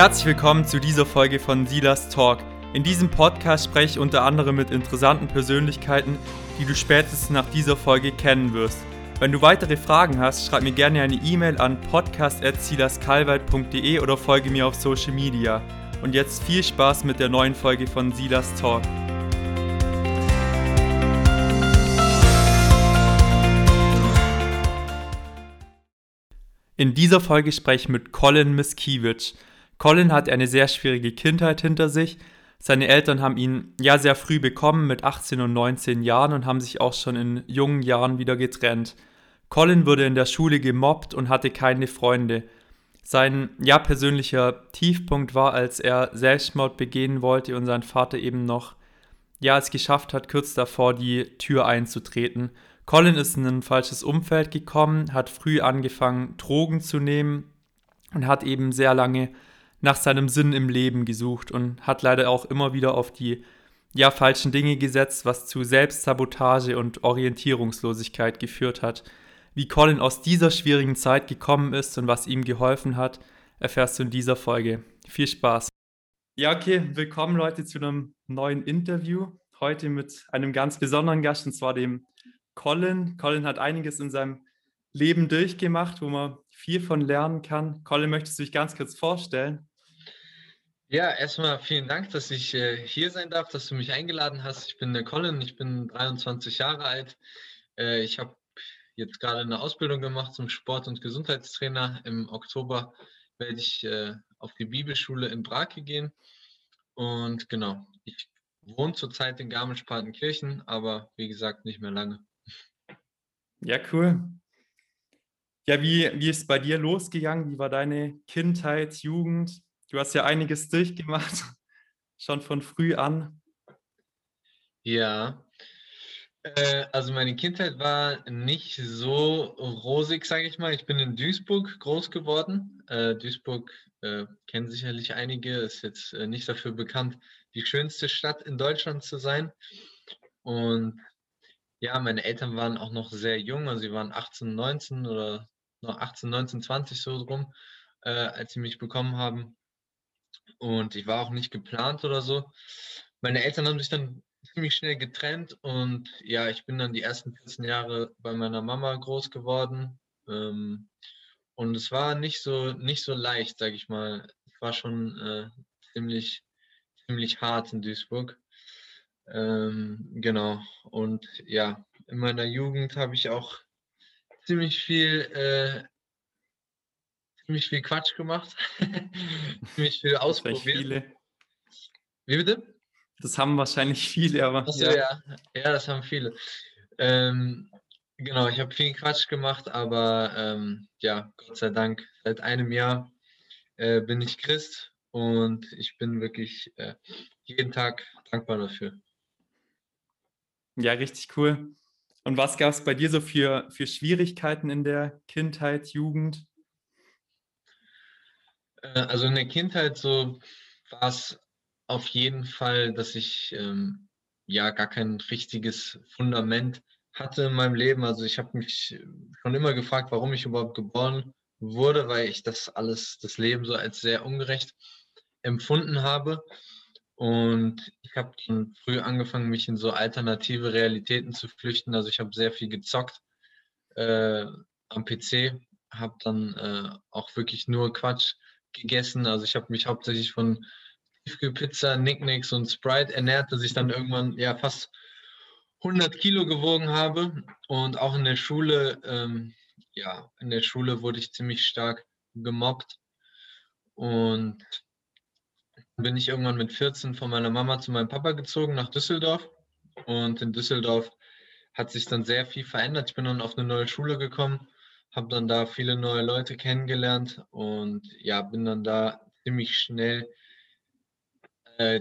Herzlich willkommen zu dieser Folge von Silas Talk. In diesem Podcast spreche ich unter anderem mit interessanten Persönlichkeiten, die du spätestens nach dieser Folge kennen wirst. Wenn du weitere Fragen hast, schreib mir gerne eine E-Mail an podcast.silaskalweit.de oder folge mir auf Social Media. Und jetzt viel Spaß mit der neuen Folge von Silas Talk. In dieser Folge spreche ich mit Colin Miskiewicz. Colin hat eine sehr schwierige Kindheit hinter sich. Seine Eltern haben ihn ja sehr früh bekommen, mit 18 und 19 Jahren, und haben sich auch schon in jungen Jahren wieder getrennt. Colin wurde in der Schule gemobbt und hatte keine Freunde. Sein ja persönlicher Tiefpunkt war, als er Selbstmord begehen wollte und sein Vater eben noch ja es geschafft hat, kurz davor die Tür einzutreten. Colin ist in ein falsches Umfeld gekommen, hat früh angefangen, Drogen zu nehmen und hat eben sehr lange nach seinem Sinn im Leben gesucht und hat leider auch immer wieder auf die ja falschen Dinge gesetzt, was zu Selbstsabotage und Orientierungslosigkeit geführt hat. Wie Colin aus dieser schwierigen Zeit gekommen ist und was ihm geholfen hat, erfährst du in dieser Folge. Viel Spaß. Ja, okay, willkommen Leute zu einem neuen Interview. Heute mit einem ganz besonderen Gast, und zwar dem Colin. Colin hat einiges in seinem Leben durchgemacht, wo man viel von lernen kann. Colin, möchtest du dich ganz kurz vorstellen? Ja, erstmal vielen Dank, dass ich äh, hier sein darf, dass du mich eingeladen hast. Ich bin der Colin, ich bin 23 Jahre alt. Äh, ich habe jetzt gerade eine Ausbildung gemacht zum Sport- und Gesundheitstrainer. Im Oktober werde ich äh, auf die Bibelschule in Brake gehen. Und genau, ich wohne zurzeit in Garmisch-Partenkirchen, aber wie gesagt, nicht mehr lange. Ja, cool. Ja, wie, wie ist bei dir losgegangen? Wie war deine Kindheit, Jugend? Du hast ja einiges durchgemacht, schon von früh an. Ja, äh, also meine Kindheit war nicht so rosig, sage ich mal. Ich bin in Duisburg groß geworden. Äh, Duisburg äh, kennen sicherlich einige, ist jetzt nicht dafür bekannt, die schönste Stadt in Deutschland zu sein. Und ja, meine Eltern waren auch noch sehr jung, also sie waren 18, 19 oder noch 18, 19, 20 so drum, äh, als sie mich bekommen haben. Und ich war auch nicht geplant oder so. Meine Eltern haben sich dann ziemlich schnell getrennt und ja, ich bin dann die ersten 14 Jahre bei meiner Mama groß geworden. Ähm, und es war nicht so, nicht so leicht, sage ich mal. Es war schon äh, ziemlich, ziemlich hart in Duisburg. Ähm, genau. Und ja, in meiner Jugend habe ich auch ziemlich viel äh, ziemlich viel Quatsch gemacht, ziemlich viel ausprobiert. Wie bitte? Das haben wahrscheinlich viele, aber. Achso, ja. ja. ja, das haben viele. Ähm, genau, ich habe viel Quatsch gemacht, aber ähm, ja, Gott sei Dank, seit einem Jahr äh, bin ich Christ und ich bin wirklich äh, jeden Tag dankbar dafür. Ja, richtig cool. Und was gab es bei dir so für, für Schwierigkeiten in der Kindheit, Jugend? Äh, also in der Kindheit so war es auf jeden Fall, dass ich ähm, ja gar kein richtiges Fundament hatte in meinem Leben. Also ich habe mich schon immer gefragt, warum ich überhaupt geboren wurde, weil ich das alles, das Leben so als sehr ungerecht empfunden habe. Und ich habe schon früh angefangen, mich in so alternative Realitäten zu flüchten. Also ich habe sehr viel gezockt äh, am PC, habe dann äh, auch wirklich nur Quatsch gegessen. Also ich habe mich hauptsächlich von Tiefkühlpizza, Nicknicks und Sprite ernährt, dass ich dann irgendwann ja fast 100 Kilo gewogen habe. Und auch in der Schule, ähm, ja, in der Schule wurde ich ziemlich stark gemobbt. Und bin ich irgendwann mit 14 von meiner Mama zu meinem Papa gezogen nach Düsseldorf. Und in Düsseldorf hat sich dann sehr viel verändert. Ich bin dann auf eine neue Schule gekommen habe dann da viele neue Leute kennengelernt und ja, bin dann da ziemlich schnell äh,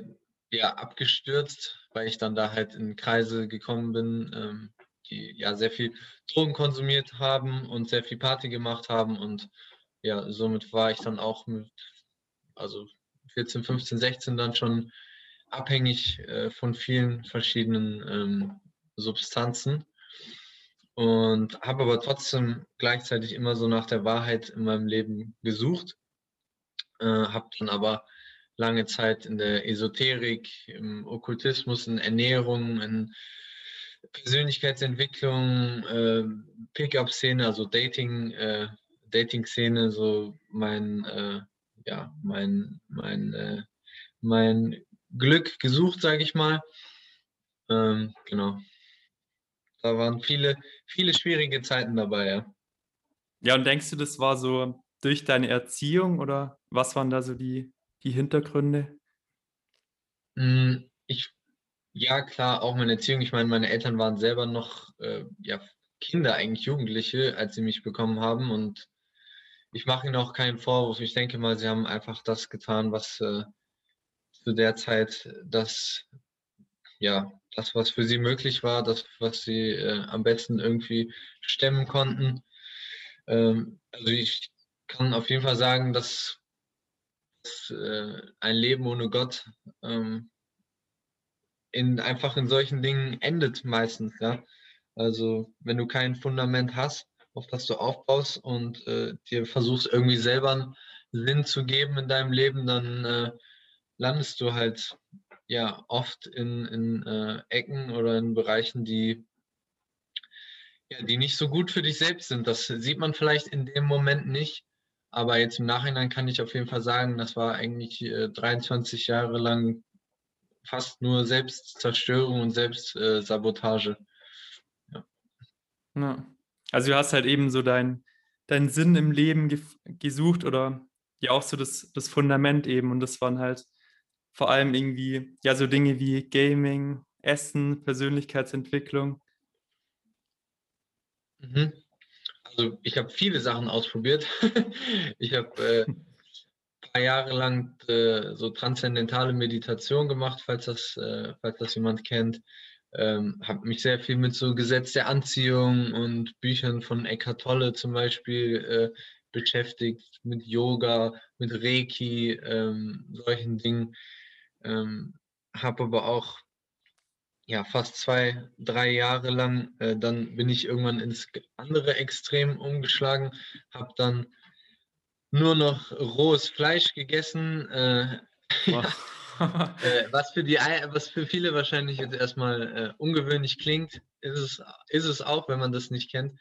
ja, abgestürzt, weil ich dann da halt in Kreise gekommen bin, ähm, die ja sehr viel Drogen konsumiert haben und sehr viel Party gemacht haben und ja, somit war ich dann auch mit, also 14, 15, 16 dann schon abhängig äh, von vielen verschiedenen ähm, Substanzen und habe aber trotzdem gleichzeitig immer so nach der Wahrheit in meinem Leben gesucht. Äh, habe dann aber lange Zeit in der Esoterik, im Okkultismus, in Ernährung, in Persönlichkeitsentwicklung, äh, Pickup-Szene, also Dating, äh, Dating-Szene, so mein, äh, ja, mein, mein, äh, mein Glück gesucht, sage ich mal. Ähm, genau. Da waren viele, viele schwierige Zeiten dabei, ja. Ja, und denkst du, das war so durch deine Erziehung oder was waren da so die, die Hintergründe? Hm, ich, ja, klar, auch meine Erziehung. Ich meine, meine Eltern waren selber noch äh, ja, Kinder, eigentlich Jugendliche, als sie mich bekommen haben. Und ich mache ihnen auch keinen Vorwurf. Ich denke mal, sie haben einfach das getan, was äh, zu der Zeit das, ja, das, was für sie möglich war, das, was sie äh, am besten irgendwie stemmen konnten. Ähm, also ich kann auf jeden Fall sagen, dass, dass äh, ein Leben ohne Gott ähm, in, einfach in solchen Dingen endet meistens. Ja? Also wenn du kein Fundament hast, auf das du aufbaust und äh, dir versuchst irgendwie selber einen Sinn zu geben in deinem Leben, dann äh, landest du halt ja oft in, in äh, Ecken oder in Bereichen, die ja, die nicht so gut für dich selbst sind. Das sieht man vielleicht in dem Moment nicht, aber jetzt im Nachhinein kann ich auf jeden Fall sagen, das war eigentlich äh, 23 Jahre lang fast nur Selbstzerstörung und Selbstsabotage. Ja. ja. Also du hast halt eben so deinen dein Sinn im Leben gesucht oder ja auch so das, das Fundament eben und das waren halt vor allem irgendwie, ja, so Dinge wie Gaming, Essen, Persönlichkeitsentwicklung. Mhm. Also ich habe viele Sachen ausprobiert. ich habe äh, ein paar Jahre lang äh, so transzendentale Meditation gemacht, falls das, äh, falls das jemand kennt. Ähm, habe mich sehr viel mit so Gesetz der Anziehung und Büchern von Eckhart Tolle zum Beispiel äh, beschäftigt, mit Yoga, mit Reiki, ähm, solchen Dingen. Ähm, habe aber auch ja, fast zwei, drei Jahre lang, äh, dann bin ich irgendwann ins andere Extrem umgeschlagen, habe dann nur noch rohes Fleisch gegessen, äh, äh, was, für die, was für viele wahrscheinlich jetzt erstmal äh, ungewöhnlich klingt, ist es, ist es auch, wenn man das nicht kennt.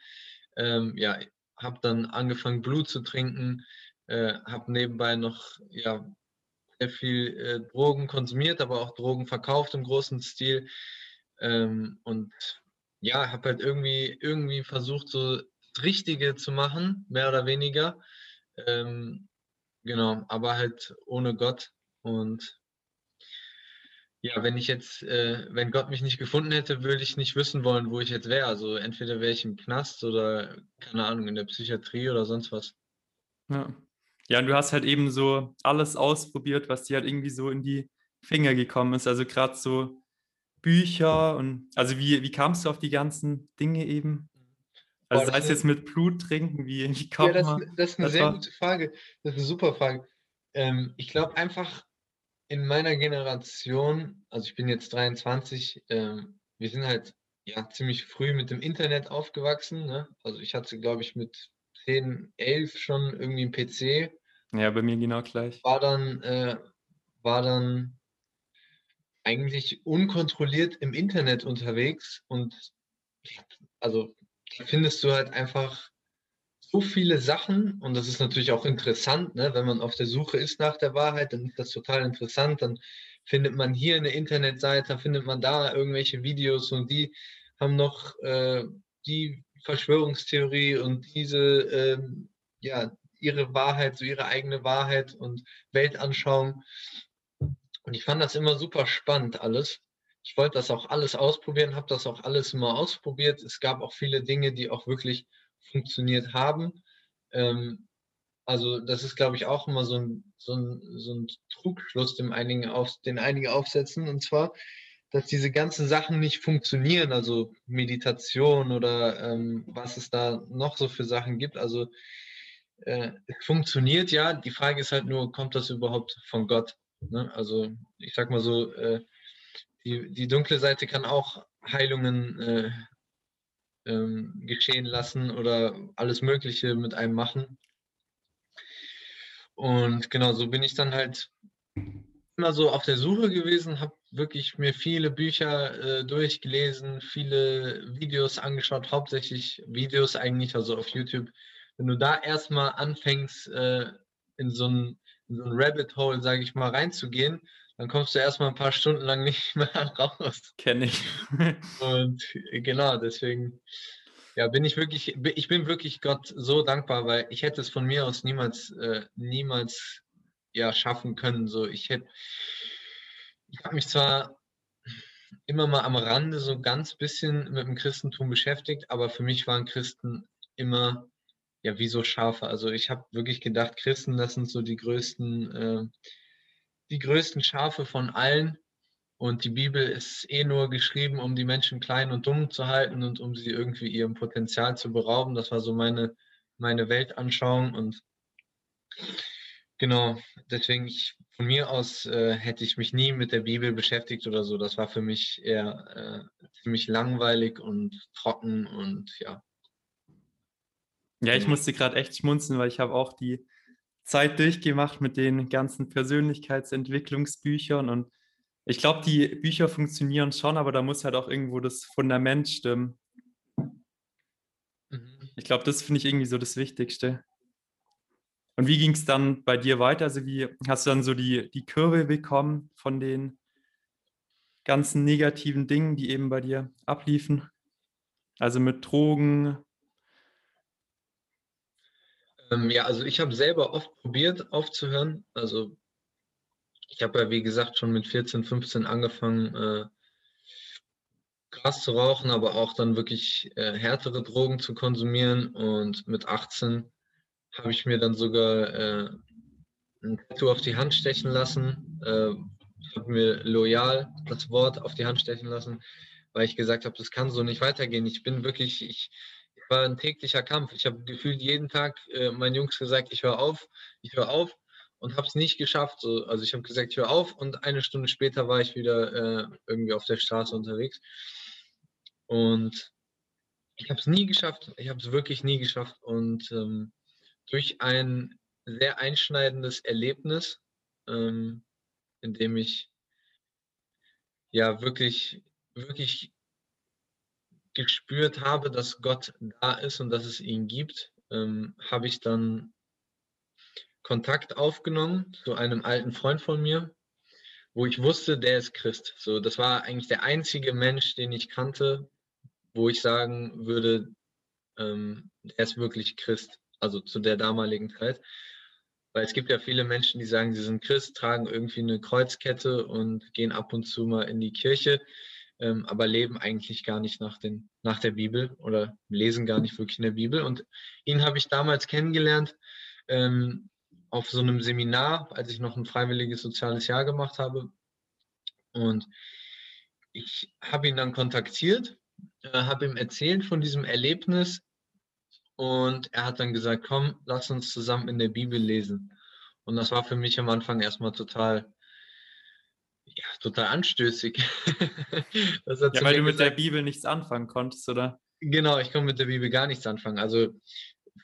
Ähm, ja, habe dann angefangen, Blut zu trinken, äh, habe nebenbei noch ja, sehr viel äh, Drogen konsumiert, aber auch Drogen verkauft im großen Stil. Ähm, und ja, habe halt irgendwie, irgendwie versucht, so das Richtige zu machen, mehr oder weniger. Ähm, genau, aber halt ohne Gott. Und ja, wenn ich jetzt, äh, wenn Gott mich nicht gefunden hätte, würde ich nicht wissen wollen, wo ich jetzt wäre. Also entweder wäre ich im Knast oder, keine Ahnung, in der Psychiatrie oder sonst was. Ja. Ja, und du hast halt eben so alles ausprobiert, was dir halt irgendwie so in die Finger gekommen ist. Also gerade so Bücher und also wie, wie kamst du auf die ganzen Dinge eben? Also Boah, sei es jetzt mit Blut trinken, wie, wie kommt ja, das, das ist eine das sehr war... gute Frage. Das ist eine super Frage. Ähm, ich glaube einfach in meiner Generation, also ich bin jetzt 23, ähm, wir sind halt ja ziemlich früh mit dem Internet aufgewachsen. Ne? Also ich hatte, glaube ich, mit 10, 11 schon irgendwie einen PC ja, bei mir genau gleich. War dann, äh, war dann eigentlich unkontrolliert im Internet unterwegs und also findest du halt einfach so viele Sachen und das ist natürlich auch interessant, ne? wenn man auf der Suche ist nach der Wahrheit, dann ist das total interessant, dann findet man hier eine Internetseite, findet man da irgendwelche Videos und die haben noch äh, die Verschwörungstheorie und diese, äh, ja, ihre Wahrheit, so ihre eigene Wahrheit und Weltanschauung. Und ich fand das immer super spannend alles. Ich wollte das auch alles ausprobieren, habe das auch alles immer ausprobiert. Es gab auch viele Dinge, die auch wirklich funktioniert haben. Ähm, also das ist, glaube ich, auch immer so ein, so ein, so ein Trugschluss, den, einigen auf, den einige aufsetzen. Und zwar, dass diese ganzen Sachen nicht funktionieren, also Meditation oder ähm, was es da noch so für Sachen gibt. Also äh, funktioniert ja. Die Frage ist halt nur, kommt das überhaupt von Gott? Ne? Also ich sag mal so, äh, die, die dunkle Seite kann auch Heilungen äh, ähm, geschehen lassen oder alles Mögliche mit einem machen. Und genau, so bin ich dann halt immer so auf der Suche gewesen, habe wirklich mir viele Bücher äh, durchgelesen, viele Videos angeschaut, hauptsächlich Videos eigentlich, also auf YouTube. Wenn du da erstmal anfängst, äh, in so ein, in so Rabbit Hole, sage ich mal, reinzugehen, dann kommst du erstmal ein paar Stunden lang nicht mehr raus. Kenne ich. Und genau, deswegen ja, bin ich wirklich, ich bin wirklich Gott so dankbar, weil ich hätte es von mir aus niemals, äh, niemals ja, schaffen können. So, ich hätte, ich habe mich zwar immer mal am Rande so ganz bisschen mit dem Christentum beschäftigt, aber für mich waren Christen immer ja wie so Schafe. Also ich habe wirklich gedacht, Christen, das sind so die größten, äh, die größten Schafe von allen. Und die Bibel ist eh nur geschrieben, um die Menschen klein und dumm zu halten und um sie irgendwie ihrem Potenzial zu berauben. Das war so meine, meine Weltanschauung. Und Genau, deswegen ich, von mir aus äh, hätte ich mich nie mit der Bibel beschäftigt oder so. Das war für mich eher äh, ziemlich langweilig und trocken und ja. Ja, ich genau. musste gerade echt schmunzeln, weil ich habe auch die Zeit durchgemacht mit den ganzen Persönlichkeitsentwicklungsbüchern und ich glaube, die Bücher funktionieren schon, aber da muss halt auch irgendwo das Fundament stimmen. Mhm. Ich glaube, das finde ich irgendwie so das Wichtigste. Und wie ging es dann bei dir weiter? Also wie hast du dann so die, die Kurve bekommen von den ganzen negativen Dingen, die eben bei dir abliefen? Also mit Drogen? Ähm, ja, also ich habe selber oft probiert aufzuhören. Also ich habe ja, wie gesagt, schon mit 14, 15 angefangen, äh, Gras zu rauchen, aber auch dann wirklich äh, härtere Drogen zu konsumieren. Und mit 18 habe ich mir dann sogar äh, ein Tattoo auf die Hand stechen lassen. Äh, ich habe mir loyal das Wort auf die Hand stechen lassen, weil ich gesagt habe, das kann so nicht weitergehen. Ich bin wirklich, ich, war ein täglicher Kampf. Ich habe gefühlt jeden Tag äh, meinen Jungs gesagt, ich höre auf, ich höre auf und habe es nicht geschafft. So, also ich habe gesagt, ich höre auf und eine Stunde später war ich wieder äh, irgendwie auf der Straße unterwegs. Und ich habe es nie geschafft. Ich habe es wirklich nie geschafft. Und ähm, durch ein sehr einschneidendes Erlebnis, ähm, in dem ich ja wirklich, wirklich gespürt habe, dass Gott da ist und dass es ihn gibt, ähm, habe ich dann Kontakt aufgenommen zu einem alten Freund von mir, wo ich wusste, der ist Christ. So, das war eigentlich der einzige Mensch, den ich kannte, wo ich sagen würde, ähm, der ist wirklich Christ also zu der damaligen Zeit. Weil es gibt ja viele Menschen, die sagen, sie sind Christ, tragen irgendwie eine Kreuzkette und gehen ab und zu mal in die Kirche, ähm, aber leben eigentlich gar nicht nach, den, nach der Bibel oder lesen gar nicht wirklich in der Bibel. Und ihn habe ich damals kennengelernt ähm, auf so einem Seminar, als ich noch ein freiwilliges soziales Jahr gemacht habe. Und ich habe ihn dann kontaktiert, äh, habe ihm erzählt von diesem Erlebnis, und er hat dann gesagt, komm, lass uns zusammen in der Bibel lesen. Und das war für mich am Anfang erstmal total, ja, total anstößig. ja, weil du mit der Bibel nichts anfangen konntest, oder? Genau, ich konnte mit der Bibel gar nichts anfangen. Also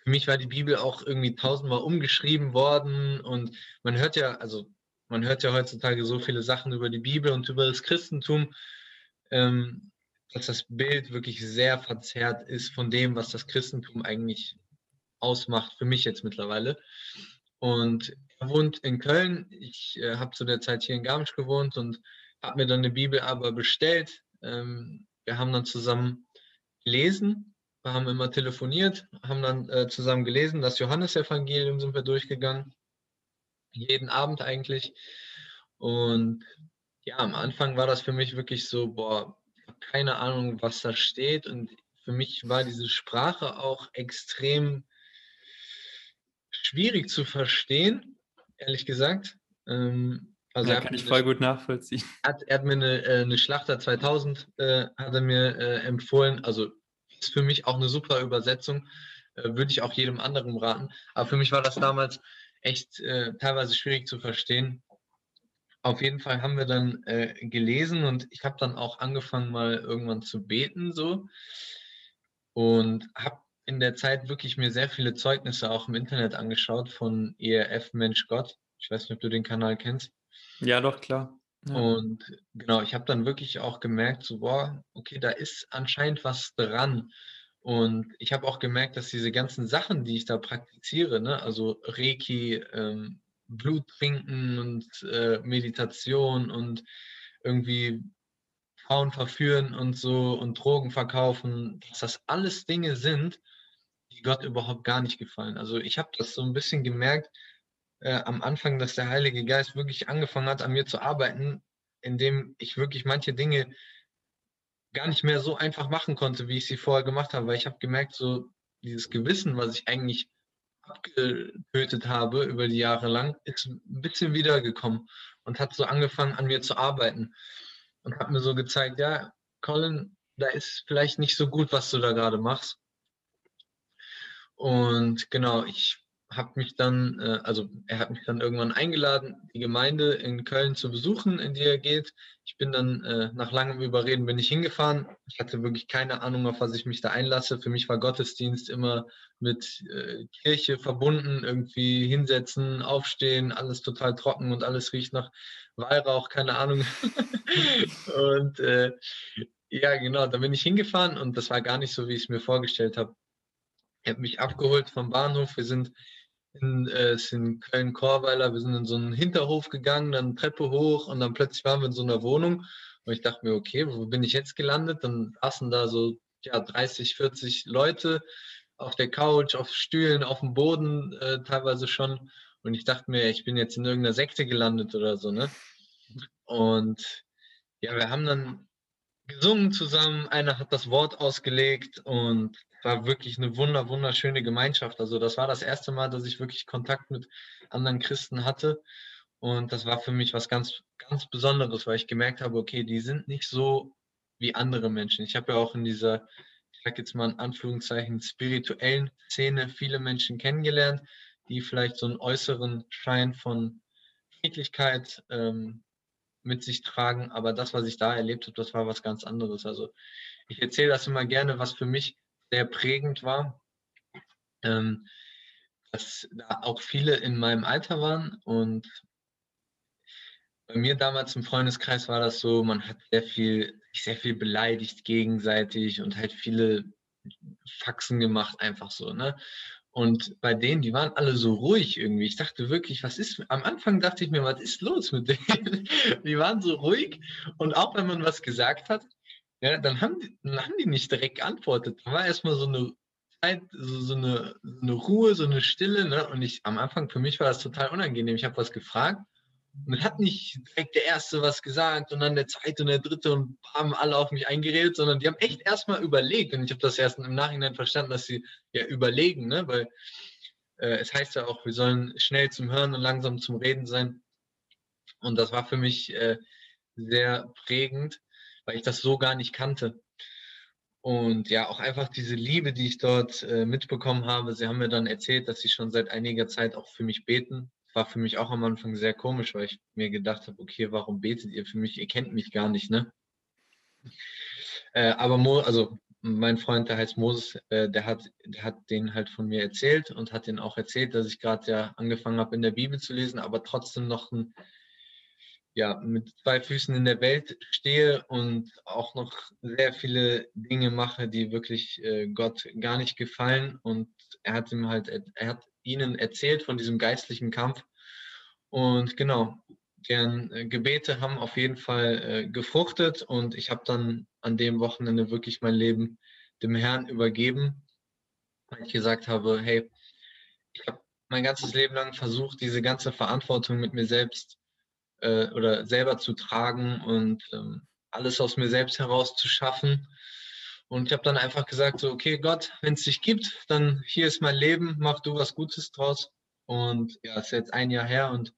für mich war die Bibel auch irgendwie tausendmal umgeschrieben worden und man hört ja, also man hört ja heutzutage so viele Sachen über die Bibel und über das Christentum. Ähm, dass das Bild wirklich sehr verzerrt ist von dem, was das Christentum eigentlich ausmacht, für mich jetzt mittlerweile. Und er wohnt in Köln. Ich äh, habe zu der Zeit hier in Garmisch gewohnt und habe mir dann eine Bibel aber bestellt. Ähm, wir haben dann zusammen gelesen, wir haben immer telefoniert, haben dann äh, zusammen gelesen. Das Johannesevangelium sind wir durchgegangen. Jeden Abend eigentlich. Und ja, am Anfang war das für mich wirklich so, boah, keine Ahnung, was da steht. Und für mich war diese Sprache auch extrem schwierig zu verstehen, ehrlich gesagt. Ähm, also ja, kann ich voll gut nachvollziehen. Hat, er hat mir eine, äh, eine Schlachter 2000 äh, hat er mir äh, empfohlen. Also ist für mich auch eine super Übersetzung. Äh, würde ich auch jedem anderen raten. Aber für mich war das damals echt äh, teilweise schwierig zu verstehen. auf jeden Fall haben wir dann äh, gelesen und ich habe dann auch angefangen, mal irgendwann zu beten so und habe in der Zeit wirklich mir sehr viele Zeugnisse auch im Internet angeschaut von ERF Mensch Gott. Ich weiß nicht, ob du den Kanal kennst. Ja, doch, klar. Ja. Und genau, ich habe dann wirklich auch gemerkt, so, boah, okay, da ist anscheinend was dran. Und ich habe auch gemerkt, dass diese ganzen Sachen, die ich da praktiziere, ne, also Reiki, ähm, Blut trinken und äh, Meditation und irgendwie Frauen verführen und so und Drogen verkaufen, dass das alles Dinge sind, die Gott überhaupt gar nicht gefallen. Also ich habe das so ein bisschen gemerkt äh, am Anfang, dass der Heilige Geist wirklich angefangen hat, an mir zu arbeiten, indem ich wirklich manche Dinge gar nicht mehr so einfach machen konnte, wie ich sie vorher gemacht habe, weil ich habe gemerkt, so dieses Gewissen, was ich eigentlich abgetötet habe über die Jahre lang, ist ein bisschen wiedergekommen und hat so angefangen an mir zu arbeiten und hat mir so gezeigt, ja, Colin, da ist vielleicht nicht so gut, was du da gerade machst. Und genau, ich habe mich dann, äh, also er hat mich dann irgendwann eingeladen, die Gemeinde in Köln zu besuchen, in die er geht. Ich bin dann äh, nach langem Überreden bin ich hingefahren. Ich hatte wirklich keine Ahnung, auf was ich mich da einlasse. Für mich war Gottesdienst immer mit äh, Kirche verbunden, irgendwie hinsetzen, aufstehen, alles total trocken und alles riecht nach Weihrauch, keine Ahnung. und äh, ja, genau, da bin ich hingefahren und das war gar nicht so, wie ich es mir vorgestellt habe. Er hat mich abgeholt vom Bahnhof. Wir sind in, äh, in Köln-Korweiler, wir sind in so einen Hinterhof gegangen, dann Treppe hoch und dann plötzlich waren wir in so einer Wohnung. Und ich dachte mir, okay, wo bin ich jetzt gelandet? Dann saßen da so ja, 30, 40 Leute auf der Couch, auf Stühlen, auf dem Boden äh, teilweise schon. Und ich dachte mir, ich bin jetzt in irgendeiner Sekte gelandet oder so, ne? Und ja, wir haben dann gesungen zusammen, einer hat das Wort ausgelegt und war wirklich eine wunder, wunderschöne Gemeinschaft. Also das war das erste Mal, dass ich wirklich Kontakt mit anderen Christen hatte. Und das war für mich was ganz, ganz Besonderes, weil ich gemerkt habe, okay, die sind nicht so wie andere Menschen. Ich habe ja auch in dieser, ich sag jetzt mal in Anführungszeichen, spirituellen Szene viele Menschen kennengelernt, die vielleicht so einen äußeren Schein von Friedlichkeit ähm, mit sich tragen. Aber das, was ich da erlebt habe, das war was ganz anderes. Also ich erzähle das immer gerne, was für mich sehr prägend war. Ähm, dass da auch viele in meinem Alter waren und bei mir damals im Freundeskreis war das so, man hat sehr viel, sehr viel beleidigt gegenseitig und halt viele Faxen gemacht, einfach so, ne? Und bei denen, die waren alle so ruhig irgendwie. Ich dachte wirklich, was ist, am Anfang dachte ich mir, was ist los mit denen? Die waren so ruhig und auch wenn man was gesagt hat, ja, dann haben die, dann haben die nicht direkt geantwortet. Da war erstmal so eine Zeit, so, so, eine, so eine Ruhe, so eine Stille. Ne? Und ich am Anfang, für mich war das total unangenehm. Ich habe was gefragt und dann hat nicht direkt der Erste was gesagt und dann der Zweite und der Dritte und haben alle auf mich eingeredet, sondern die haben echt erstmal überlegt. Und ich habe das erst im Nachhinein verstanden, dass sie ja überlegen, ne? weil äh, es heißt ja auch, wir sollen schnell zum Hören und langsam zum Reden sein. Und das war für mich äh, sehr prägend, weil ich das so gar nicht kannte. Und ja, auch einfach diese Liebe, die ich dort äh, mitbekommen habe. Sie haben mir dann erzählt, dass sie schon seit einiger Zeit auch für mich beten. War für mich auch am Anfang sehr komisch, weil ich mir gedacht habe, okay, warum betet ihr für mich? Ihr kennt mich gar nicht, ne? Äh, aber Mo, also mein Freund, der heißt Moses, äh, der hat, der hat den halt von mir erzählt und hat den auch erzählt, dass ich gerade ja angefangen habe, in der Bibel zu lesen, aber trotzdem noch ein ja, mit zwei Füßen in der Welt stehe und auch noch sehr viele Dinge mache, die wirklich äh, Gott gar nicht gefallen. Und er hat ihm halt, er hat ihnen erzählt von diesem geistlichen Kampf. Und genau, deren äh, Gebete haben auf jeden Fall äh, gefruchtet und ich habe dann an dem Wochenende wirklich mein Leben dem Herrn übergeben, weil ich gesagt habe, hey, ich habe mein ganzes Leben lang versucht, diese ganze Verantwortung mit mir selbst äh, oder selber zu tragen und ähm, alles aus mir selbst heraus zu schaffen. Und ich habe dann einfach gesagt, so, okay, Gott, wenn es dich gibt, dann hier ist mein Leben, mach du was Gutes draus. Und ja, ist jetzt ein Jahr her und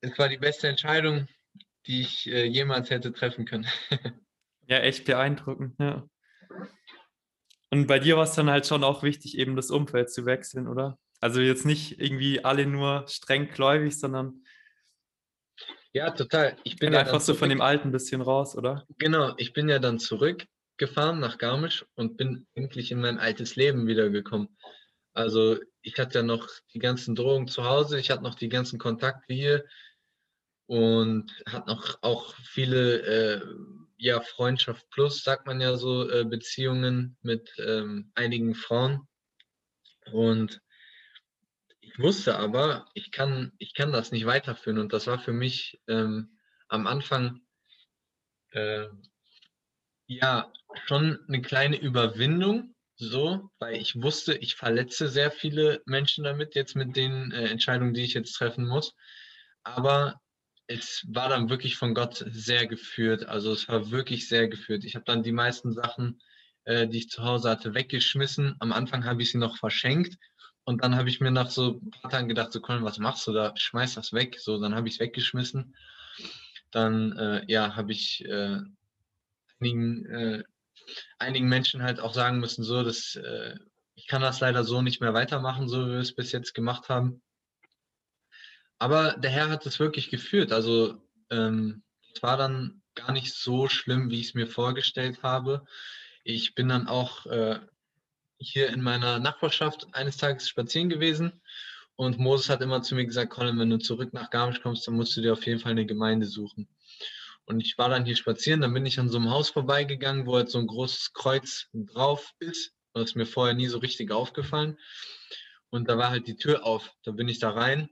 es war die beste Entscheidung, die ich äh, jemals hätte treffen können. ja, echt beeindruckend, ja. Und bei dir war es dann halt schon auch wichtig, eben das Umfeld zu wechseln, oder? Also jetzt nicht irgendwie alle nur streng gläubig, sondern Ja, total. Ich bin ja einfach so von dem Alten ein bisschen raus, oder? Genau, ich bin ja dann zurückgefahren nach Garmisch und bin endlich in mein altes Leben wiedergekommen. Also ich hatte ja noch die ganzen Drogen zu Hause, ich hatte noch die ganzen Kontakte hier und hatte noch auch viele, äh, ja, Freundschaft plus, sagt man ja so, äh, Beziehungen mit ähm, einigen Frauen. Und ich wusste aber, ich kann, ich kann das nicht weiterführen. Und das war für mich ähm, am Anfang äh, ja schon eine kleine Überwindung, so, weil ich wusste, ich verletze sehr viele Menschen damit, jetzt mit den äh, Entscheidungen, die ich jetzt treffen muss. Aber es war dann wirklich von Gott sehr geführt. Also es war wirklich sehr geführt. Ich habe dann die meisten Sachen, äh, die ich zu Hause hatte, weggeschmissen. Am Anfang habe ich sie noch verschenkt und dann habe ich mir nach so ein paar Tagen gedacht, so Colin, was machst du da? Schmeiß das weg. So, dann habe ich es weggeschmissen. Dann, äh, ja, habe ich äh, einigen, äh, einigen Menschen halt auch sagen müssen, so, dass äh, ich kann das leider so nicht mehr weitermachen, so wie wir es bis jetzt gemacht haben. Aber der Herr hat es wirklich geführt. Also ähm, es war dann gar nicht so schlimm, wie ich es mir vorgestellt habe. Ich bin dann auch äh, hier in meiner Nachbarschaft eines Tages spazieren gewesen und Moses hat immer zu mir gesagt, Colin, wenn du zurück nach Garmisch kommst, dann musst du dir auf jeden Fall eine Gemeinde suchen. Und ich war dann hier spazieren, dann bin ich an so einem Haus vorbeigegangen, wo halt so ein großes Kreuz drauf ist. Das ist mir vorher nie so richtig aufgefallen. Und da war halt die Tür auf. Da bin ich da rein,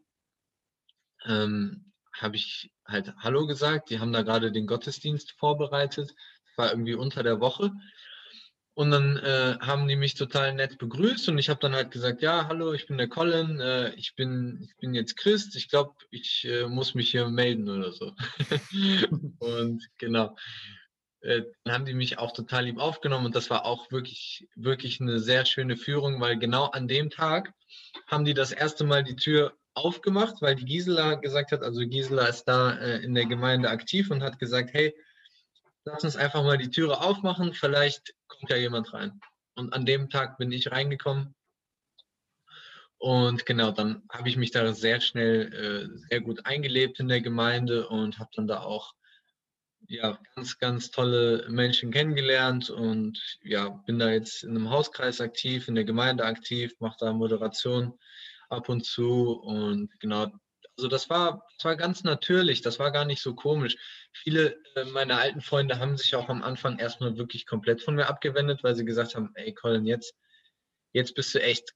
ähm, habe ich halt Hallo gesagt. Die haben da gerade den Gottesdienst vorbereitet. Das war irgendwie unter der Woche. Und dann äh, haben die mich total nett begrüßt und ich habe dann halt gesagt, ja, hallo, ich bin der Colin, äh, ich, bin, ich bin jetzt Christ, ich glaube, ich äh, muss mich hier melden oder so. und genau, äh, dann haben die mich auch total lieb aufgenommen und das war auch wirklich, wirklich eine sehr schöne Führung, weil genau an dem Tag haben die das erste Mal die Tür aufgemacht, weil die Gisela gesagt hat, also Gisela ist da äh, in der Gemeinde aktiv und hat gesagt, hey, lass uns einfach mal die Türe aufmachen, vielleicht kommt ja jemand rein. Und an dem Tag bin ich reingekommen. Und genau, dann habe ich mich da sehr schnell äh, sehr gut eingelebt in der Gemeinde und habe dann da auch ja, ganz, ganz tolle Menschen kennengelernt und ja, bin da jetzt in einem Hauskreis aktiv, in der Gemeinde aktiv, mache da Moderation ab und zu und genau, also das war, das war ganz natürlich, das war gar nicht so komisch. Viele äh, meiner alten Freunde haben sich auch am Anfang erstmal wirklich komplett von mir abgewendet, weil sie gesagt haben, ey Colin, jetzt, jetzt bist du echt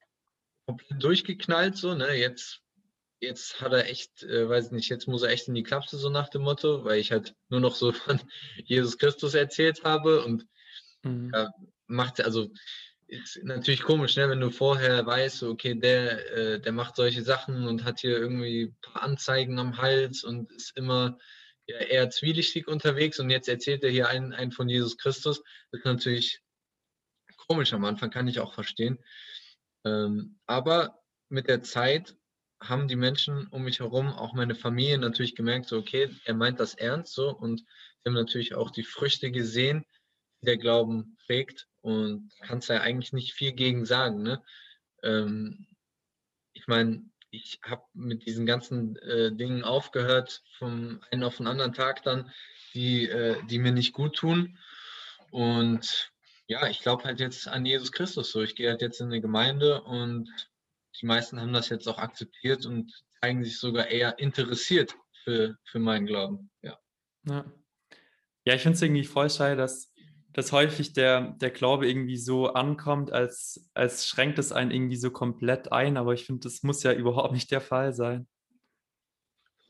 komplett durchgeknallt, so, ne? Jetzt, jetzt hat er echt, äh, weiß nicht, jetzt muss er echt in die Klapse, so nach dem Motto, weil ich halt nur noch so von Jesus Christus erzählt habe und mhm. ja, macht, also ist natürlich komisch, ne, wenn du vorher weißt, okay, der, äh, der macht solche Sachen und hat hier irgendwie ein paar Anzeigen am Hals und ist immer ja, eher zwielichtig unterwegs und jetzt erzählt er hier einen, einen von Jesus Christus. Das ist natürlich komisch am Anfang, kann ich auch verstehen. Ähm, aber mit der Zeit haben die Menschen um mich herum, auch meine Familie natürlich gemerkt, so okay, er meint das ernst so und wir haben natürlich auch die Früchte gesehen, der Glauben trägt und kannst ja eigentlich nicht viel gegen sagen. Ne? Ähm, ich meine, ich habe mit diesen ganzen äh, Dingen aufgehört, vom einen auf den anderen Tag dann, die, äh, die mir nicht gut tun. Und ja, ich glaube halt jetzt an Jesus Christus so. Ich gehe halt jetzt in eine Gemeinde und die meisten haben das jetzt auch akzeptiert und zeigen sich sogar eher interessiert für, für meinen Glauben. Ja, ja. ja ich finde es irgendwie voll schade, dass dass häufig der, der Glaube irgendwie so ankommt, als, als schränkt es einen irgendwie so komplett ein. Aber ich finde, das muss ja überhaupt nicht der Fall sein.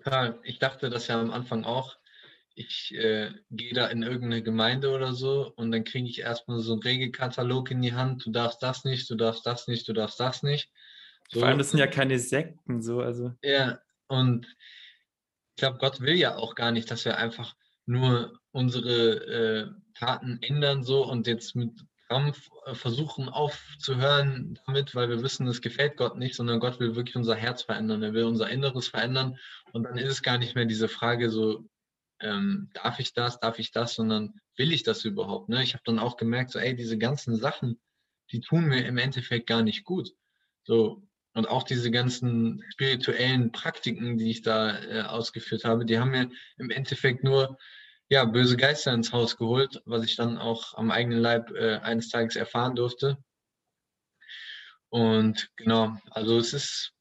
Ja, ich dachte das ja am Anfang auch. Ich äh, gehe da in irgendeine Gemeinde oder so und dann kriege ich erstmal so einen Regelkatalog in die Hand. Du darfst das nicht, du darfst das nicht, du darfst das nicht. So. Vor allem, das sind ja keine Sekten, so. Also. Ja, und ich glaube, Gott will ja auch gar nicht, dass wir einfach nur unsere äh, Taten ändern so und jetzt mit Krampf äh, versuchen aufzuhören damit, weil wir wissen, es gefällt Gott nicht, sondern Gott will wirklich unser Herz verändern, er will unser Inneres verändern und dann ist es gar nicht mehr diese Frage so, ähm, darf ich das, darf ich das, sondern will ich das überhaupt? Ne? Ich habe dann auch gemerkt, so, ey, diese ganzen Sachen, die tun mir im Endeffekt gar nicht gut. So, und auch diese ganzen spirituellen Praktiken, die ich da äh, ausgeführt habe, die haben mir im Endeffekt nur ja, böse Geister ins Haus geholt, was ich dann auch am eigenen Leib äh, eines Tages erfahren durfte. Und genau, also es ist,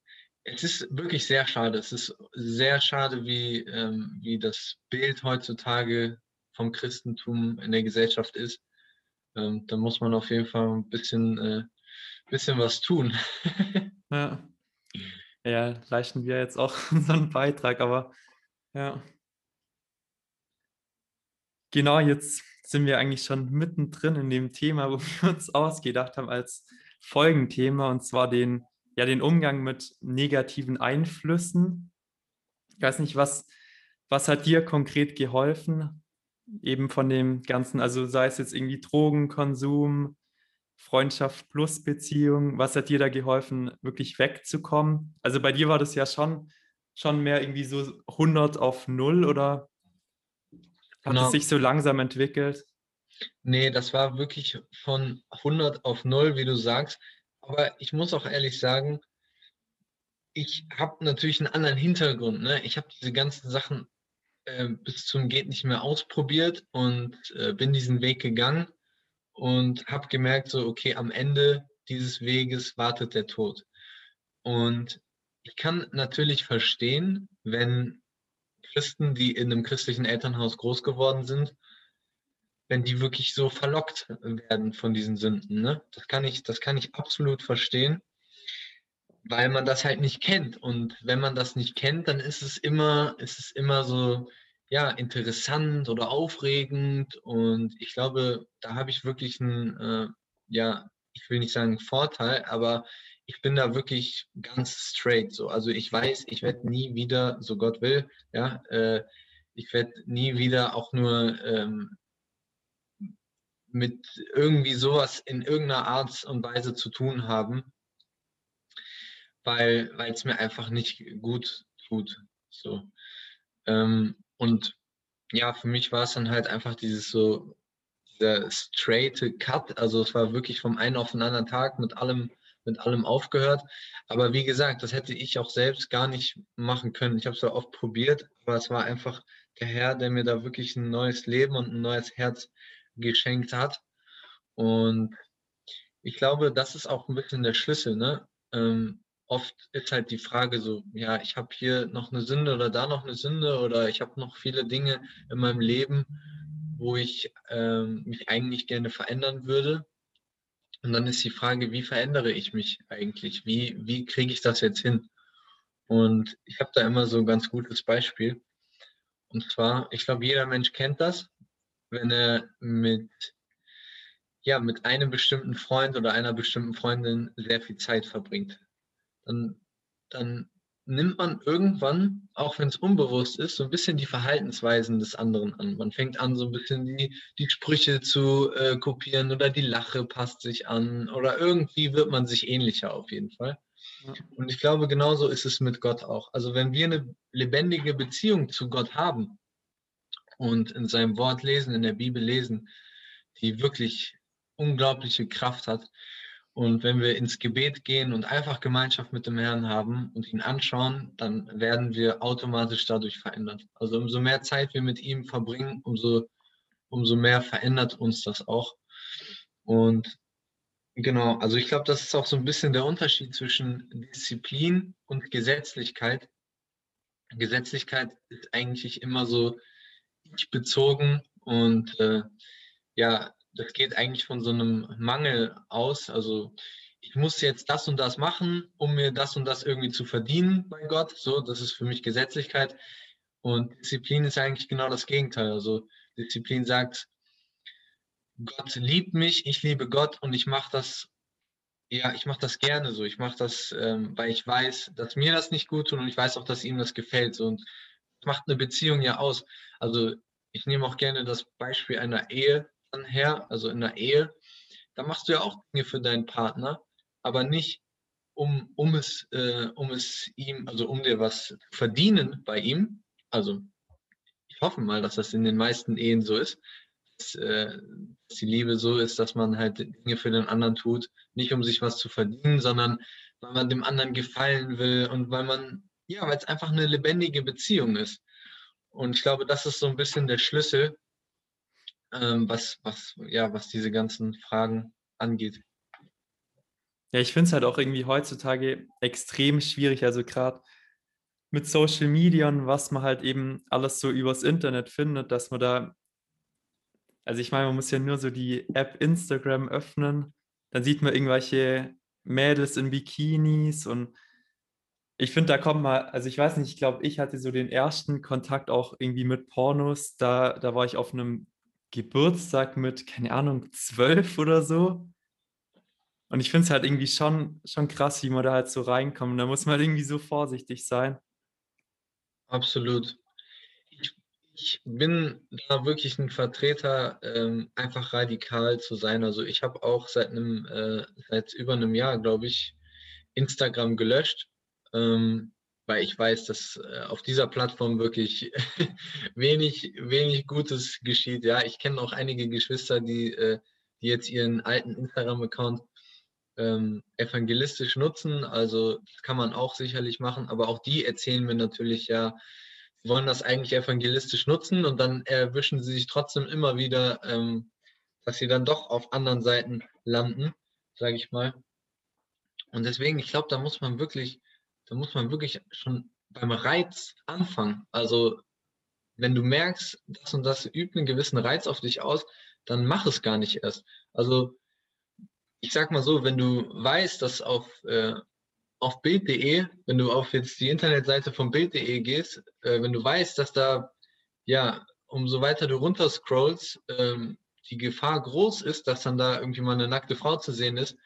es ist wirklich sehr schade. Es ist sehr schade, wie, ähm, wie das Bild heutzutage vom Christentum in der Gesellschaft ist. Ähm, da muss man auf jeden Fall ein bisschen, äh, bisschen was tun. ja. ja, leisten wir jetzt auch unseren Beitrag, aber ja. Genau, jetzt sind wir eigentlich schon mittendrin in dem Thema, wo wir uns ausgedacht haben als Folgenthema, und zwar den, ja, den Umgang mit negativen Einflüssen. Ich weiß nicht, was, was hat dir konkret geholfen, eben von dem Ganzen, also sei es jetzt irgendwie Drogenkonsum, Freundschaft plus Beziehung, was hat dir da geholfen, wirklich wegzukommen? Also bei dir war das ja schon, schon mehr irgendwie so 100 auf 0 oder hat genau. es sich so langsam entwickelt? Nee, das war wirklich von 100 auf 0, wie du sagst. Aber ich muss auch ehrlich sagen, ich habe natürlich einen anderen Hintergrund. Ne? Ich habe diese ganzen Sachen äh, bis zum Geht nicht mehr ausprobiert und äh, bin diesen Weg gegangen und habe gemerkt, so, okay, am Ende dieses Weges wartet der Tod. Und ich kann natürlich verstehen, wenn Christen, die in einem christlichen Elternhaus groß geworden sind, wenn die wirklich so verlockt werden von diesen Sünden. Ne? Das, kann ich, das kann ich absolut verstehen, weil man das halt nicht kennt. Und wenn man das nicht kennt, dann ist es immer, ist es immer so ja, interessant oder aufregend. Und ich glaube, da habe ich wirklich einen, äh, ja, ich will nicht sagen Vorteil, aber ich bin da wirklich ganz straight so. Also ich weiß, ich werde nie wieder, so Gott will, ja, äh, ich werde nie wieder auch nur ähm, mit irgendwie sowas in irgendeiner Art und Weise zu tun haben, weil es mir einfach nicht gut tut. So. Ähm, und ja, für mich war es dann halt einfach dieses so, dieser straight Cut. Also es war wirklich vom einen auf den anderen Tag mit allem, mit allem aufgehört. Aber wie gesagt, das hätte ich auch selbst gar nicht machen können. Ich habe es ja oft probiert, aber es war einfach der Herr, der mir da wirklich ein neues Leben und ein neues Herz geschenkt hat. Und ich glaube, das ist auch ein bisschen der Schlüssel. Ne? Ähm, oft ist halt die Frage so, ja, ich habe hier noch eine Sünde oder da noch eine Sünde oder ich habe noch viele Dinge in meinem Leben, wo ich ähm, mich eigentlich gerne verändern würde. Und dann ist die Frage, wie verändere ich mich eigentlich? Wie, wie kriege ich das jetzt hin? Und ich habe da immer so ein ganz gutes Beispiel. Und zwar, ich glaube, jeder Mensch kennt das, wenn er mit, ja, mit einem bestimmten Freund oder einer bestimmten Freundin sehr viel Zeit verbringt dann, dann nimmt man irgendwann, auch wenn es unbewusst ist, so ein bisschen die Verhaltensweisen des anderen an. Man fängt an, so ein bisschen die, die Sprüche zu äh, kopieren oder die Lache passt sich an oder irgendwie wird man sich ähnlicher auf jeden Fall. Und ich glaube, genauso ist es mit Gott auch. Also wenn wir eine lebendige Beziehung zu Gott haben und in seinem Wort lesen, in der Bibel lesen, die wirklich unglaubliche Kraft hat, und wenn wir ins Gebet gehen und einfach Gemeinschaft mit dem Herrn haben und ihn anschauen, dann werden wir automatisch dadurch verändert. Also umso mehr Zeit wir mit ihm verbringen, umso, umso mehr verändert uns das auch. Und genau, also ich glaube, das ist auch so ein bisschen der Unterschied zwischen Disziplin und Gesetzlichkeit. Gesetzlichkeit ist eigentlich immer so ich bezogen und äh, ja, das geht eigentlich von so einem Mangel aus. Also ich muss jetzt das und das machen, um mir das und das irgendwie zu verdienen bei Gott. So, das ist für mich Gesetzlichkeit. Und Disziplin ist eigentlich genau das Gegenteil. Also Disziplin sagt, Gott liebt mich, ich liebe Gott und ich mache das, ja, ich mache das gerne so. Ich mache das, ähm, weil ich weiß, dass mir das nicht gut tut und ich weiß auch, dass ihm das gefällt. So. Und das macht eine Beziehung ja aus. Also ich nehme auch gerne das Beispiel einer Ehe her, also in der Ehe, da machst du ja auch Dinge für deinen Partner, aber nicht um, um es, äh, um es ihm, also um dir was zu verdienen bei ihm. Also ich hoffe mal, dass das in den meisten Ehen so ist, dass, äh, dass die Liebe so ist, dass man halt Dinge für den anderen tut, nicht um sich was zu verdienen, sondern weil man dem anderen gefallen will und weil man, ja, weil es einfach eine lebendige Beziehung ist. Und ich glaube, das ist so ein bisschen der Schlüssel, ähm, was, was, ja, was diese ganzen Fragen angeht. Ja, ich finde es halt auch irgendwie heutzutage extrem schwierig, also gerade mit Social Media und was man halt eben alles so übers Internet findet, dass man da, also ich meine, man muss ja nur so die App Instagram öffnen, dann sieht man irgendwelche Mädels in Bikinis und ich finde, da kommt mal, also ich weiß nicht, ich glaube, ich hatte so den ersten Kontakt auch irgendwie mit Pornos, da, da war ich auf einem Geburtstag mit, keine Ahnung, zwölf oder so. Und ich finde es halt irgendwie schon, schon krass, wie man da halt so reinkommt. Da muss man halt irgendwie so vorsichtig sein. Absolut. Ich, ich bin da wirklich ein Vertreter, ähm, einfach radikal zu sein. Also ich habe auch seit einem, äh, seit über einem Jahr, glaube ich, Instagram gelöscht, ähm, weil ich weiß, dass äh, auf dieser Plattform wirklich wenig, wenig Gutes geschieht. Ja, ich kenne auch einige Geschwister, die, äh, die jetzt ihren alten Instagram-Account ähm, evangelistisch nutzen. Also das kann man auch sicherlich machen, aber auch die erzählen mir natürlich ja, sie wollen das eigentlich evangelistisch nutzen und dann erwischen sie sich trotzdem immer wieder, ähm, dass sie dann doch auf anderen Seiten landen, sage ich mal. Und deswegen, ich glaube, da muss man wirklich, da muss man wirklich schon beim Reiz anfangen. Also wenn du merkst, das und das übt einen gewissen Reiz auf dich aus, dann mach es gar nicht erst. Also ich sag mal so, wenn du weißt, dass auf, äh, auf Bild.de, wenn du auf jetzt die Internetseite von Bild.de gehst, äh, wenn du weißt, dass da, ja, umso weiter du runter scrollst, ähm, die Gefahr groß ist, dass dann da irgendwie mal eine nackte Frau zu sehen ist,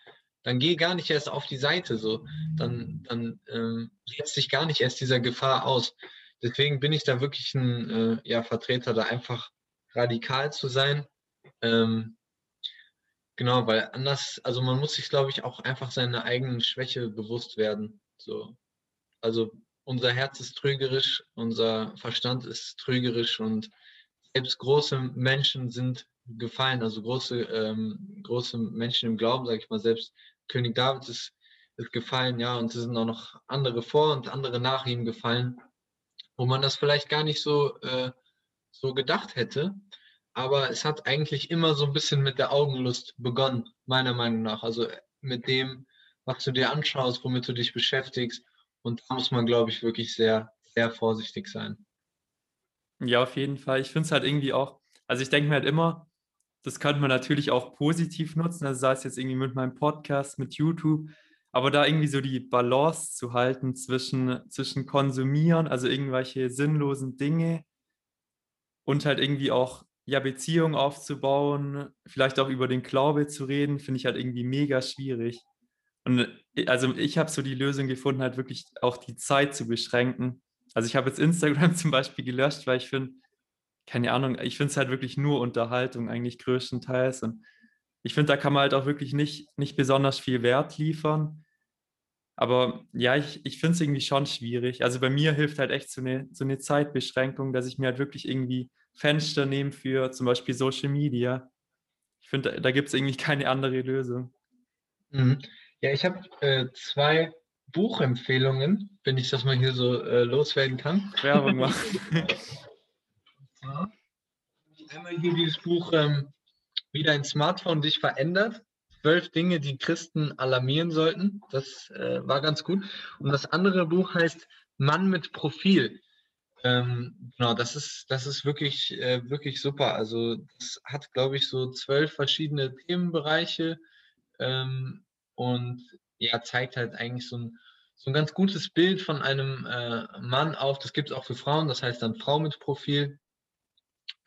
dann geh gar nicht erst auf die Seite so. Dann, dann ähm, setzt dich gar nicht erst dieser Gefahr aus. Deswegen bin ich da wirklich ein äh, ja, Vertreter, da einfach radikal zu sein. Ähm, Genau, weil anders, also man muss sich, glaube ich, auch einfach seiner eigenen Schwäche bewusst werden. So. Also unser Herz ist trügerisch, unser Verstand ist trügerisch und selbst große Menschen sind gefallen, also große, ähm, große Menschen im Glauben, sage ich mal, selbst König David ist, ist gefallen, ja, und es sind auch noch andere vor und andere nach ihm gefallen, wo man das vielleicht gar nicht so, äh, so gedacht hätte aber es hat eigentlich immer so ein bisschen mit der Augenlust begonnen, meiner Meinung nach. Also mit dem, was du dir anschaust, womit du dich beschäftigst. Und da muss man, glaube ich, wirklich sehr, sehr vorsichtig sein. Ja, auf jeden Fall. Ich finde es halt irgendwie auch, also ich denke mir halt immer, das könnte man natürlich auch positiv nutzen, also sei es jetzt irgendwie mit meinem Podcast, mit YouTube, aber da irgendwie so die Balance zu halten zwischen, zwischen Konsumieren, also irgendwelche sinnlosen Dinge und halt irgendwie auch ja, Beziehungen aufzubauen, vielleicht auch über den Glaube zu reden, finde ich halt irgendwie mega schwierig. Und äh, also ich habe so die Lösung gefunden, halt wirklich auch die Zeit zu beschränken. Also ich habe jetzt Instagram zum Beispiel gelöscht, weil ich finde, keine Ahnung, ich finde es halt wirklich nur Unterhaltung eigentlich größtenteils. Und ich finde, da kann man halt auch wirklich nicht, nicht besonders viel Wert liefern. Aber ja, ich, ich finde es irgendwie schon schwierig. Also bei mir hilft halt echt so eine, so eine Zeitbeschränkung, dass ich mir halt wirklich irgendwie Fenster nehmen für zum Beispiel Social Media. Ich finde, da, da gibt es irgendwie keine andere Lösung. Mhm. Ja, ich habe äh, zwei Buchempfehlungen, wenn ich das mal hier so äh, loswerden kann. Werbung machen. Einmal hier dieses Buch ähm, Wie dein Smartphone dich verändert. Zwölf Dinge, die Christen alarmieren sollten. Das äh, war ganz gut. Und das andere Buch heißt Mann mit Profil. Ähm, genau, das ist, das ist wirklich, äh, wirklich super. Also das hat, glaube ich, so zwölf verschiedene Themenbereiche ähm, und ja, zeigt halt eigentlich so ein, so ein ganz gutes Bild von einem äh, Mann auf. Das gibt es auch für Frauen, das heißt dann Frau mit Profil.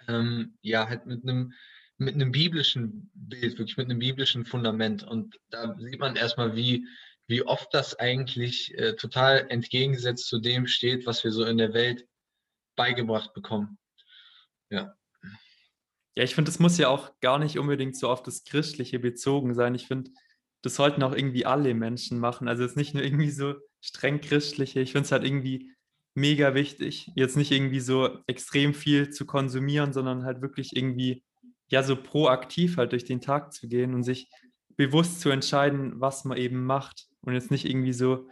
Ähm, ja, halt mit einem mit einem biblischen Bild, wirklich mit einem biblischen Fundament. Und da sieht man erstmal, wie, wie oft das eigentlich äh, total entgegengesetzt zu dem steht, was wir so in der Welt beigebracht bekommen. Ja. Ja, ich finde, das muss ja auch gar nicht unbedingt so auf das Christliche bezogen sein. Ich finde, das sollten auch irgendwie alle Menschen machen. Also jetzt nicht nur irgendwie so streng christliche. Ich finde es halt irgendwie mega wichtig, jetzt nicht irgendwie so extrem viel zu konsumieren, sondern halt wirklich irgendwie ja so proaktiv halt durch den Tag zu gehen und sich bewusst zu entscheiden, was man eben macht. und jetzt nicht irgendwie so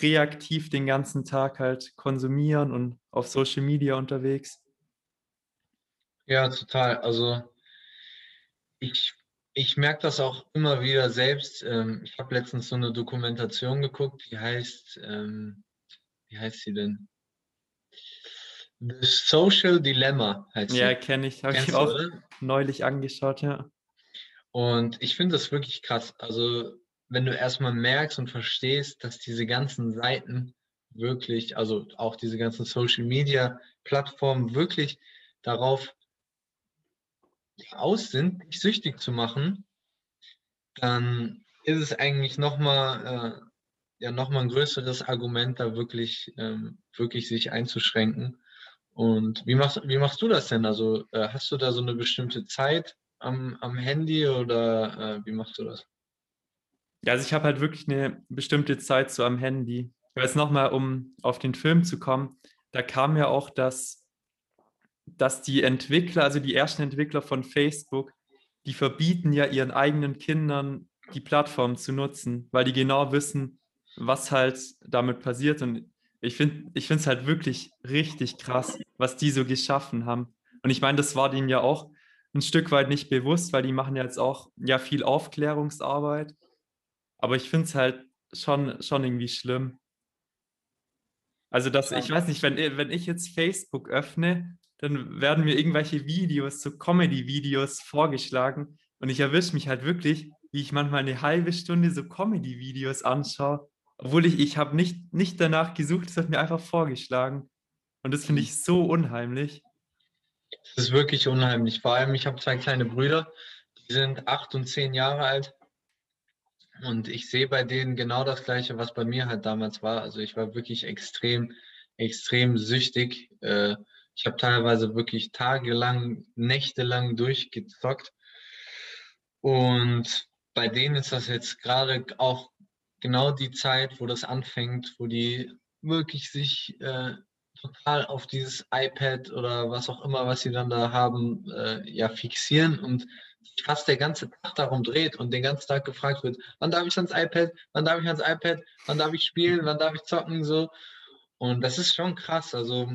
reaktiv den ganzen Tag halt konsumieren und auf Social Media unterwegs. Ja, total. Also ich, ich merke das auch immer wieder selbst. Ähm, ich habe letztens so eine Dokumentation geguckt, die heißt, ähm, wie heißt sie denn? The Social Dilemma heißt Ja, sie. kenne ich, habe ich auch oder? neulich angeschaut, ja. Und ich finde das wirklich krass. Also, wenn du erstmal merkst und verstehst, dass diese ganzen Seiten wirklich, also auch diese ganzen Social Media Plattformen wirklich darauf aus sind, dich süchtig zu machen, dann ist es eigentlich nochmal äh, ja, noch ein größeres Argument, da wirklich, ähm, wirklich sich einzuschränken. Und wie machst, wie machst du das denn? Also äh, hast du da so eine bestimmte Zeit am, am Handy oder äh, wie machst du das? Ja, also ich habe halt wirklich eine bestimmte Zeit so am Handy. Jetzt nochmal, um auf den Film zu kommen, da kam ja auch, dass, dass die Entwickler, also die ersten Entwickler von Facebook, die verbieten ja ihren eigenen Kindern die Plattform zu nutzen, weil die genau wissen, was halt damit passiert. Und ich finde ich finde es halt wirklich richtig krass, was die so geschaffen haben. Und ich meine, das war denen ja auch ein Stück weit nicht bewusst, weil die machen ja jetzt auch ja viel Aufklärungsarbeit. Aber ich finde es halt schon, schon irgendwie schlimm. Also, dass ich weiß nicht, wenn, wenn ich jetzt Facebook öffne, dann werden mir irgendwelche Videos, so Comedy-Videos vorgeschlagen und ich erwische mich halt wirklich, wie ich manchmal eine halbe Stunde so Comedy-Videos anschaue, obwohl ich, ich habe nicht, nicht danach gesucht, es wird mir einfach vorgeschlagen. Und das finde ich so unheimlich. Das ist wirklich unheimlich. Vor allem, ich habe zwei kleine Brüder, die sind acht und zehn Jahre alt. Und ich sehe bei denen genau das Gleiche, was bei mir halt damals war. Also ich war wirklich extrem, extrem süchtig. Äh, ich habe teilweise wirklich tagelang, nächtelang durchgezockt. Und bei denen ist das jetzt gerade auch genau die Zeit, wo das anfängt, wo die wirklich sich äh, total auf dieses iPad oder was auch immer, was sie dann da haben, äh, ja, fixieren und fast der ganze Tag darum dreht und den ganzen Tag gefragt wird, wann darf ich ans iPad, wann darf ich ans iPad, wann darf ich spielen, wann darf ich zocken, so. Und das ist schon krass. Also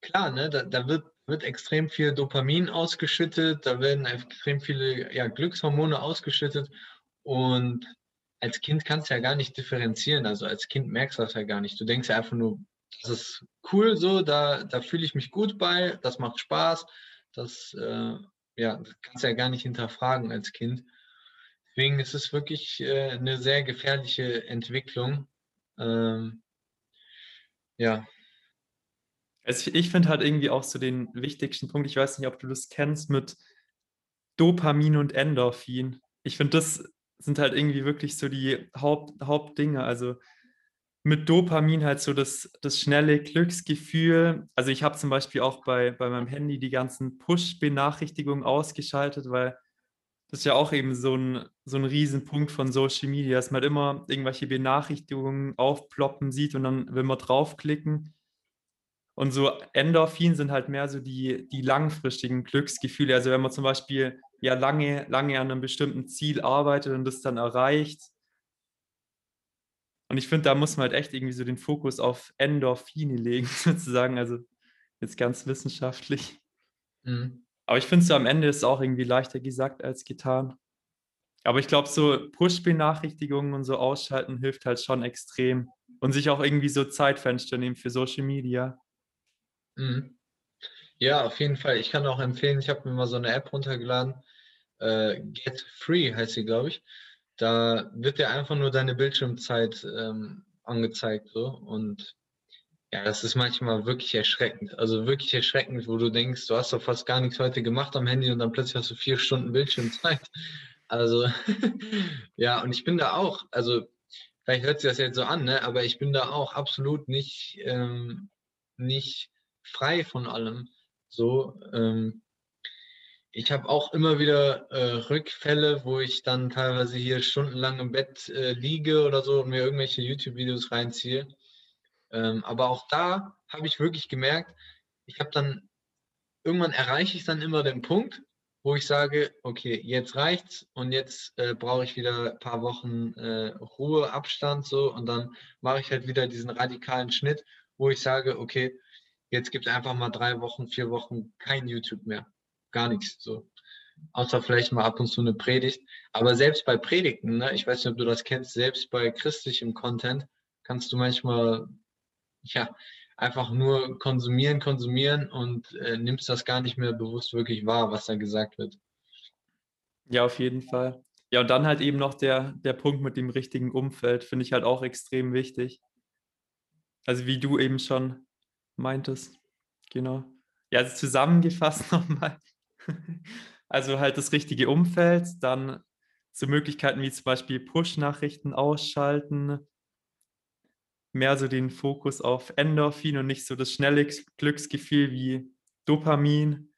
klar, ne, da, da wird, wird extrem viel Dopamin ausgeschüttet, da werden extrem viele ja, Glückshormone ausgeschüttet und als Kind kannst du ja gar nicht differenzieren. Also als Kind merkst du das ja gar nicht. Du denkst ja einfach nur, das ist cool so, da, da fühle ich mich gut bei, das macht Spaß, das, äh, ja, das kannst du ja gar nicht hinterfragen als Kind. Deswegen ist es wirklich äh, eine sehr gefährliche Entwicklung. Ähm, ja. Also ich, ich finde halt irgendwie auch so den wichtigsten Punkt, ich weiß nicht, ob du das kennst, mit Dopamin und Endorphin. Ich finde, das sind halt irgendwie wirklich so die Haupt, Hauptdinge. Also mit Dopamin halt so das, das schnelle Glücksgefühl. Also ich habe zum Beispiel auch bei, bei meinem Handy die ganzen Push-Benachrichtigungen ausgeschaltet, weil das ist ja auch eben so ein, so ein Riesenpunkt von Social Media, dass man immer irgendwelche Benachrichtigungen aufploppen sieht und dann will man draufklicken. Und so Endorphin sind halt mehr so die, die langfristigen Glücksgefühle. Also wenn man zum Beispiel ja lange, lange an einem bestimmten Ziel arbeitet und das dann erreicht. Und ich finde, da muss man halt echt irgendwie so den Fokus auf Endorphine legen, sozusagen. Also jetzt ganz wissenschaftlich. Mhm. Aber ich finde so am Ende ist es auch irgendwie leichter gesagt als getan. Aber ich glaube, so Push-Benachrichtigungen und so ausschalten hilft halt schon extrem. Und sich auch irgendwie so Zeitfenster nehmen für Social Media. Mhm. Ja, auf jeden Fall. Ich kann auch empfehlen, ich habe mir mal so eine App runtergeladen. Äh, Get Free heißt sie, glaube ich. Da wird dir einfach nur deine Bildschirmzeit ähm, angezeigt. So. Und ja, das ist manchmal wirklich erschreckend. Also wirklich erschreckend, wo du denkst, du hast doch fast gar nichts heute gemacht am Handy und dann plötzlich hast du vier Stunden Bildschirmzeit. Also ja, und ich bin da auch, also vielleicht hört sich das jetzt so an, ne? aber ich bin da auch absolut nicht, ähm, nicht frei von allem. So, ähm, ich habe auch immer wieder äh, Rückfälle, wo ich dann teilweise hier stundenlang im Bett äh, liege oder so und mir irgendwelche YouTube-Videos reinziehe. Ähm, aber auch da habe ich wirklich gemerkt, ich habe dann, irgendwann erreiche ich dann immer den Punkt, wo ich sage, okay, jetzt reicht's und jetzt äh, brauche ich wieder ein paar Wochen äh, Ruhe, Abstand so und dann mache ich halt wieder diesen radikalen Schnitt, wo ich sage, okay, jetzt gibt es einfach mal drei Wochen, vier Wochen kein YouTube mehr. Gar nichts so. Außer vielleicht mal ab und zu eine Predigt. Aber selbst bei Predigten, ne, ich weiß nicht, ob du das kennst, selbst bei christlichem Content kannst du manchmal, ja, einfach nur konsumieren, konsumieren und äh, nimmst das gar nicht mehr bewusst wirklich wahr, was da gesagt wird. Ja, auf jeden Fall. Ja, und dann halt eben noch der, der Punkt mit dem richtigen Umfeld, finde ich halt auch extrem wichtig. Also wie du eben schon meintest. Genau. Ja, also zusammengefasst nochmal. Also halt das richtige Umfeld, dann so Möglichkeiten wie zum Beispiel Push-Nachrichten ausschalten, mehr so den Fokus auf Endorphin und nicht so das schnelle Glücksgefühl wie Dopamin.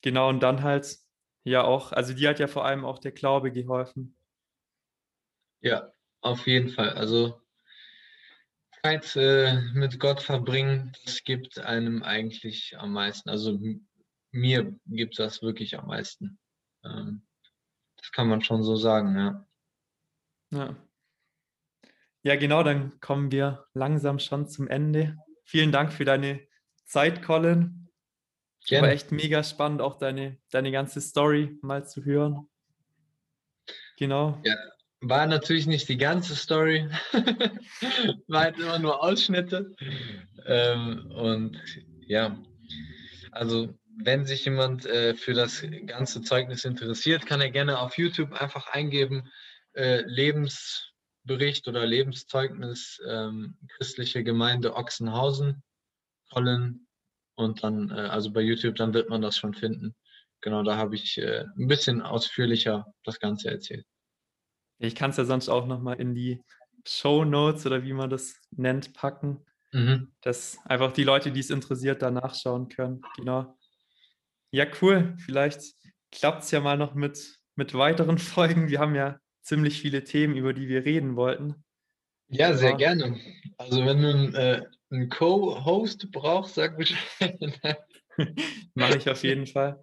Genau, und dann halt ja auch, also die hat ja vor allem auch der Glaube geholfen. Ja, auf jeden Fall. Also Zeit äh, mit Gott verbringen, das gibt einem eigentlich am meisten. Also mir gibt das wirklich am meisten. Ähm, das kann man schon so sagen, ja. Ja. Ja, genau, dann kommen wir langsam schon zum Ende. Vielen Dank für deine Zeit, Colin. Gerne. War echt mega spannend, auch deine, deine ganze Story mal zu hören. Genau. Ja, war natürlich nicht die ganze Story. war halt immer nur Ausschnitte. Ähm, und ja, also wenn sich jemand äh, für das ganze Zeugnis interessiert, kann er gerne auf YouTube einfach eingeben, äh, Lebens Bericht oder Lebenszeugnis ähm, christliche Gemeinde Ochsenhausen, Colin und dann, äh, also bei YouTube, dann wird man das schon finden. Genau, da habe ich äh, ein bisschen ausführlicher das Ganze erzählt. Ich kann es ja sonst auch nochmal in die Show Notes oder wie man das nennt, packen, mhm. dass einfach die Leute, die es interessiert, da nachschauen können. Genau. Ja, cool. Vielleicht klappt es ja mal noch mit, mit weiteren Folgen. Wir haben ja ziemlich viele Themen, über die wir reden wollten. Ja, sehr gerne. Also wenn du einen, äh, einen Co-Host brauchst, sag Bescheid. Mache ich auf jeden Fall.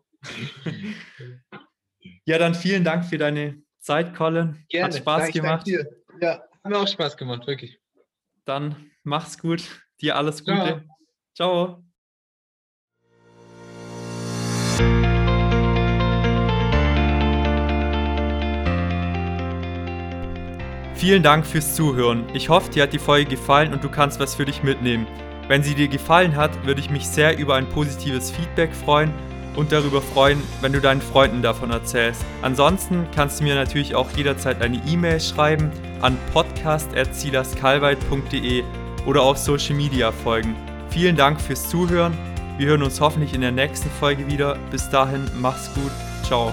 ja, dann vielen Dank für deine Zeit, Colin. Gerne. Hat Spaß gemacht. Ja, hat mir auch Spaß gemacht, wirklich. Dann mach's gut. Dir alles Gute. Ciao. Ciao. Vielen Dank fürs Zuhören. Ich hoffe, dir hat die Folge gefallen und du kannst was für dich mitnehmen. Wenn sie dir gefallen hat, würde ich mich sehr über ein positives Feedback freuen und darüber freuen, wenn du deinen Freunden davon erzählst. Ansonsten kannst du mir natürlich auch jederzeit eine E-Mail schreiben an podcast.silaskalweit.de oder auf Social Media folgen. Vielen Dank fürs Zuhören. Wir hören uns hoffentlich in der nächsten Folge wieder. Bis dahin, mach's gut. Ciao.